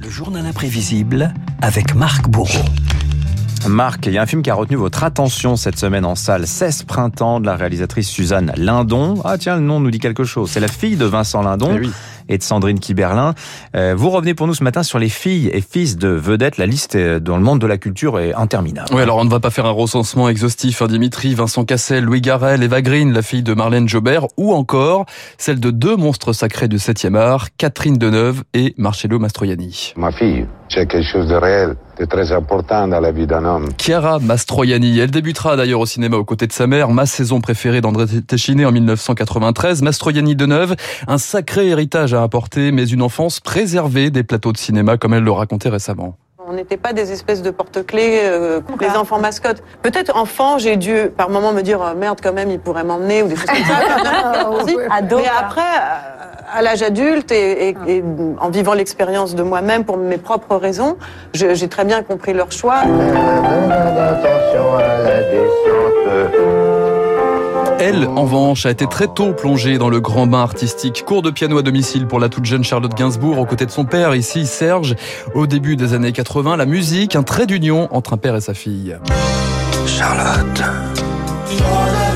Le journal imprévisible avec Marc Bourreau. Marc, il y a un film qui a retenu votre attention cette semaine en salle, 16 printemps de la réalisatrice Suzanne Lindon. Ah tiens, le nom nous dit quelque chose. C'est la fille de Vincent Lindon. Eh oui et de Sandrine Kiberlin. Euh, vous revenez pour nous ce matin sur les filles et fils de vedettes. La liste dans le monde de la culture est interminable. Oui, alors on ne va pas faire un recensement exhaustif. Hein, Dimitri, Vincent Cassel, Louis Garrel, Eva Green, la fille de Marlène Jobert, ou encore celle de deux monstres sacrés du 7e art, Catherine Deneuve et Marcello Mastroianni. Ma fille, c'est quelque chose de réel, de très important dans la vie d'un homme. Chiara Mastroianni, elle débutera d'ailleurs au cinéma aux côtés de sa mère, ma saison préférée d'André Téchiné en 1993. Mastroianni Deneuve, un sacré héritage à apporter, mais une enfance préservée des plateaux de cinéma, comme elle le racontait récemment. On n'était pas des espèces de porte-clés, euh, les enfants mascottes. Peut-être enfant, j'ai dû par moment me dire oh, merde quand même, il pourrait m'emmener ou des choses comme ça. Mais après, euh, à l'âge adulte et, et, et, en vivant l'expérience de moi-même pour mes propres raisons, j'ai très bien compris leur choix. Attention à la descente. Elle, en revanche, a été très tôt plongée dans le grand bain artistique. Cours de piano à domicile pour la toute jeune Charlotte Gainsbourg, aux côtés de son père, ici Serge. Au début des années 80, la musique, un trait d'union entre un père et sa fille. Charlotte. Charlotte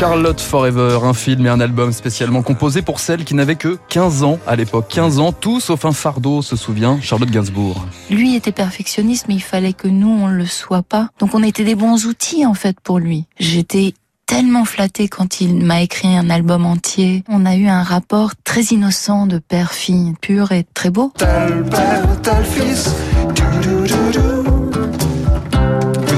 Forever, un film et un album spécialement composé pour celle qui n'avait que 15 ans à l'époque. 15 ans, tout sauf un fardeau, se souvient Charlotte Gainsbourg. Lui était perfectionniste, mais il fallait que nous, on le soit pas. Donc on était des bons outils, en fait, pour lui. J'étais tellement flattée quand il m'a écrit un album entier. On a eu un rapport très innocent de père-fille, pur et très beau. Tel père, tel fils.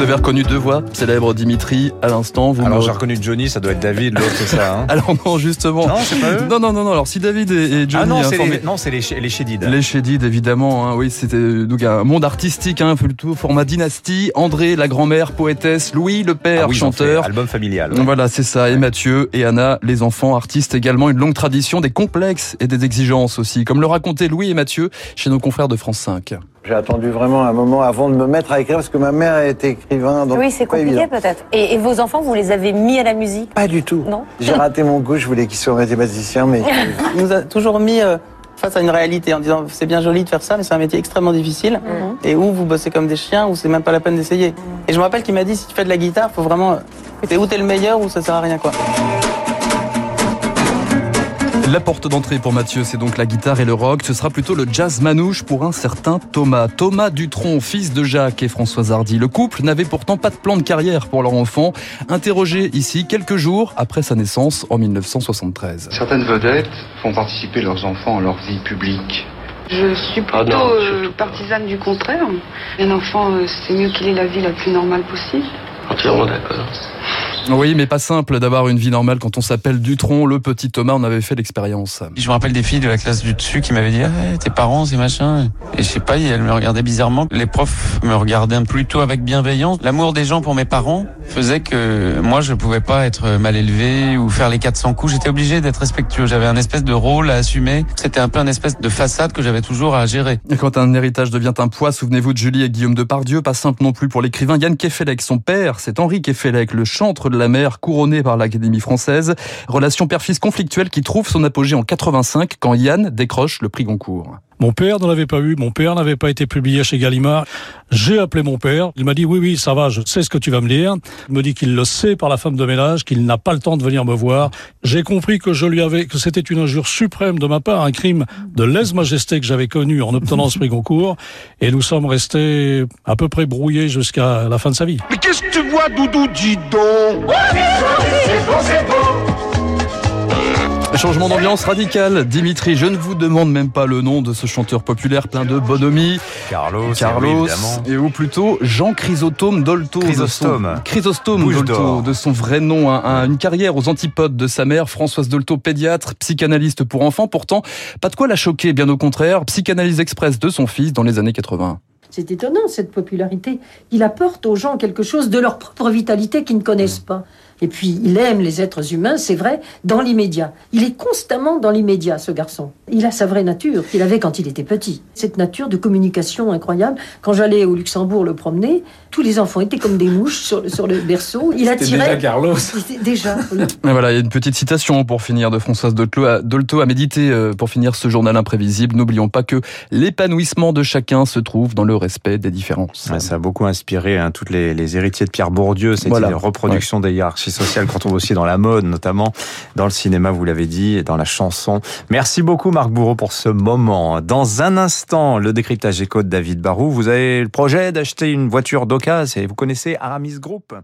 Vous avez reconnu deux voix célèbres, Dimitri, à l'instant. Vous Alors me... j'ai reconnu Johnny, ça doit être David, l'autre c'est ça. Hein Alors non, justement. Non, c'est pas eux Non, non, non, non. Alors si David et, et Johnny... Ah non, c'est informé... les, les, les Chédides. Les Chédides, évidemment. Hein, oui, c'était donc un monde artistique, hein, plutôt format dynastie. André, la grand-mère, poétesse. Louis, le père, ah oui, chanteur. Album familial. Ouais. Voilà, c'est ça. Et Mathieu et Anna, les enfants, artistes également. Une longue tradition, des complexes et des exigences aussi. Comme le racontaient Louis et Mathieu chez nos confrères de France 5. J'ai attendu vraiment un moment avant de me mettre à écrire parce que ma mère était écrivain. Donc oui, c'est compliqué peut-être. Et, et, vos enfants, vous les avez mis à la musique Pas du tout. Non. J'ai raté mon coup. Je voulais qu'ils soient mathématiciens, mais il nous a toujours mis euh, face à une réalité en disant c'est bien joli de faire ça, mais c'est un métier extrêmement difficile. Mhm. Mm -hmm. Et où vous bossez comme des chiens, ou c'est même pas la peine d'essayer. Mm -hmm. Et je me rappelle qu'il m'a dit si tu fais de la guitare, faut vraiment c'est où t'es le meilleur ou ça sert à rien quoi. La porte d'entrée pour Mathieu, c'est donc la guitare et le rock. Ce sera plutôt le jazz manouche pour un certain Thomas. Thomas Dutronc, fils de Jacques et Françoise Hardy. Le couple n'avait pourtant pas de plan de carrière pour leur enfant. Interrogé ici quelques jours après sa naissance en 1973. Certaines vedettes font participer leurs enfants à leur vie publique. Je suis plutôt ah non, euh, partisane du contraire. Un enfant, euh, c'est mieux qu'il ait la vie la plus normale possible. Entièrement d'accord. Oui, mais pas simple d'avoir une vie normale quand on s'appelle Dutron. Le petit Thomas, on avait fait l'expérience. Je me rappelle des filles de la classe du dessus qui m'avaient dit ah, tes parents, c'est machin. Et je sais pas, elles me regardaient bizarrement. Les profs me regardaient plutôt avec bienveillance. L'amour des gens pour mes parents faisait que moi, je pouvais pas être mal élevé ou faire les 400 coups. J'étais obligé d'être respectueux. J'avais un espèce de rôle à assumer. C'était un peu un espèce de façade que j'avais toujours à gérer. Et quand un héritage devient un poids, souvenez-vous de Julie et Guillaume Depardieu. Pas simple non plus pour l'écrivain Yann Kefelec. Son père, c'est Henri Kefelec, le chantre de la mer couronné par l'Académie française. Relation père-fils conflictuelle qui trouve son apogée en 85 quand Yann décroche le prix Goncourt. Mon père ne l'avait pas eu, mon père n'avait pas été publié chez Gallimard. J'ai appelé mon père, il m'a dit oui, oui, ça va, je sais ce que tu vas me dire. Il me dit qu'il le sait par la femme de ménage, qu'il n'a pas le temps de venir me voir. J'ai compris que je lui avais, que c'était une injure suprême de ma part, un crime de lèse-majesté que j'avais connu en obtenant ce prix Goncourt. Et nous sommes restés à peu près brouillés jusqu'à la fin de sa vie. Mais qu'est-ce que tu vois, Doudou, dis donc C'est bon, c'est bon Changement d'ambiance radical. Dimitri, je ne vous demande même pas le nom de ce chanteur populaire plein de bonhomie. Carlos. Carlos. Oui, et ou plutôt Jean Chrysostome Dolto. Chrysostome. Son, Chrysostome Dolto, de son vrai nom. Un, un, une carrière aux antipodes de sa mère, Françoise Dolto, pédiatre, psychanalyste pour enfants. Pourtant, pas de quoi la choquer, bien au contraire. Psychanalyse express de son fils dans les années 80. C'est étonnant cette popularité. Il apporte aux gens quelque chose de leur propre vitalité qu'ils ne connaissent pas. Et puis, il aime les êtres humains, c'est vrai, dans l'immédiat. Il est constamment dans l'immédiat, ce garçon. Il a sa vraie nature qu'il avait quand il était petit. Cette nature de communication incroyable. Quand j'allais au Luxembourg le promener, tous les enfants étaient comme des mouches sur le, sur le berceau. Il attirait. déjà Carlos. Déjà. voilà, il y a une petite citation pour finir de Françoise Dolto à méditer euh, pour finir ce journal imprévisible. N'oublions pas que l'épanouissement de chacun se trouve dans le respect des différences. ça a beaucoup inspiré hein, toutes les, héritiers de Pierre Bourdieu, cette reproduction des hiérarchies sociales qu'on trouve aussi dans la mode, notamment dans le cinéma, vous l'avez dit, et dans la chanson. Merci beaucoup Marc Bourreau pour ce moment. Dans un instant, le décryptage éco de David Barou. Vous avez le projet d'acheter une voiture d'occasion et vous connaissez Aramis Group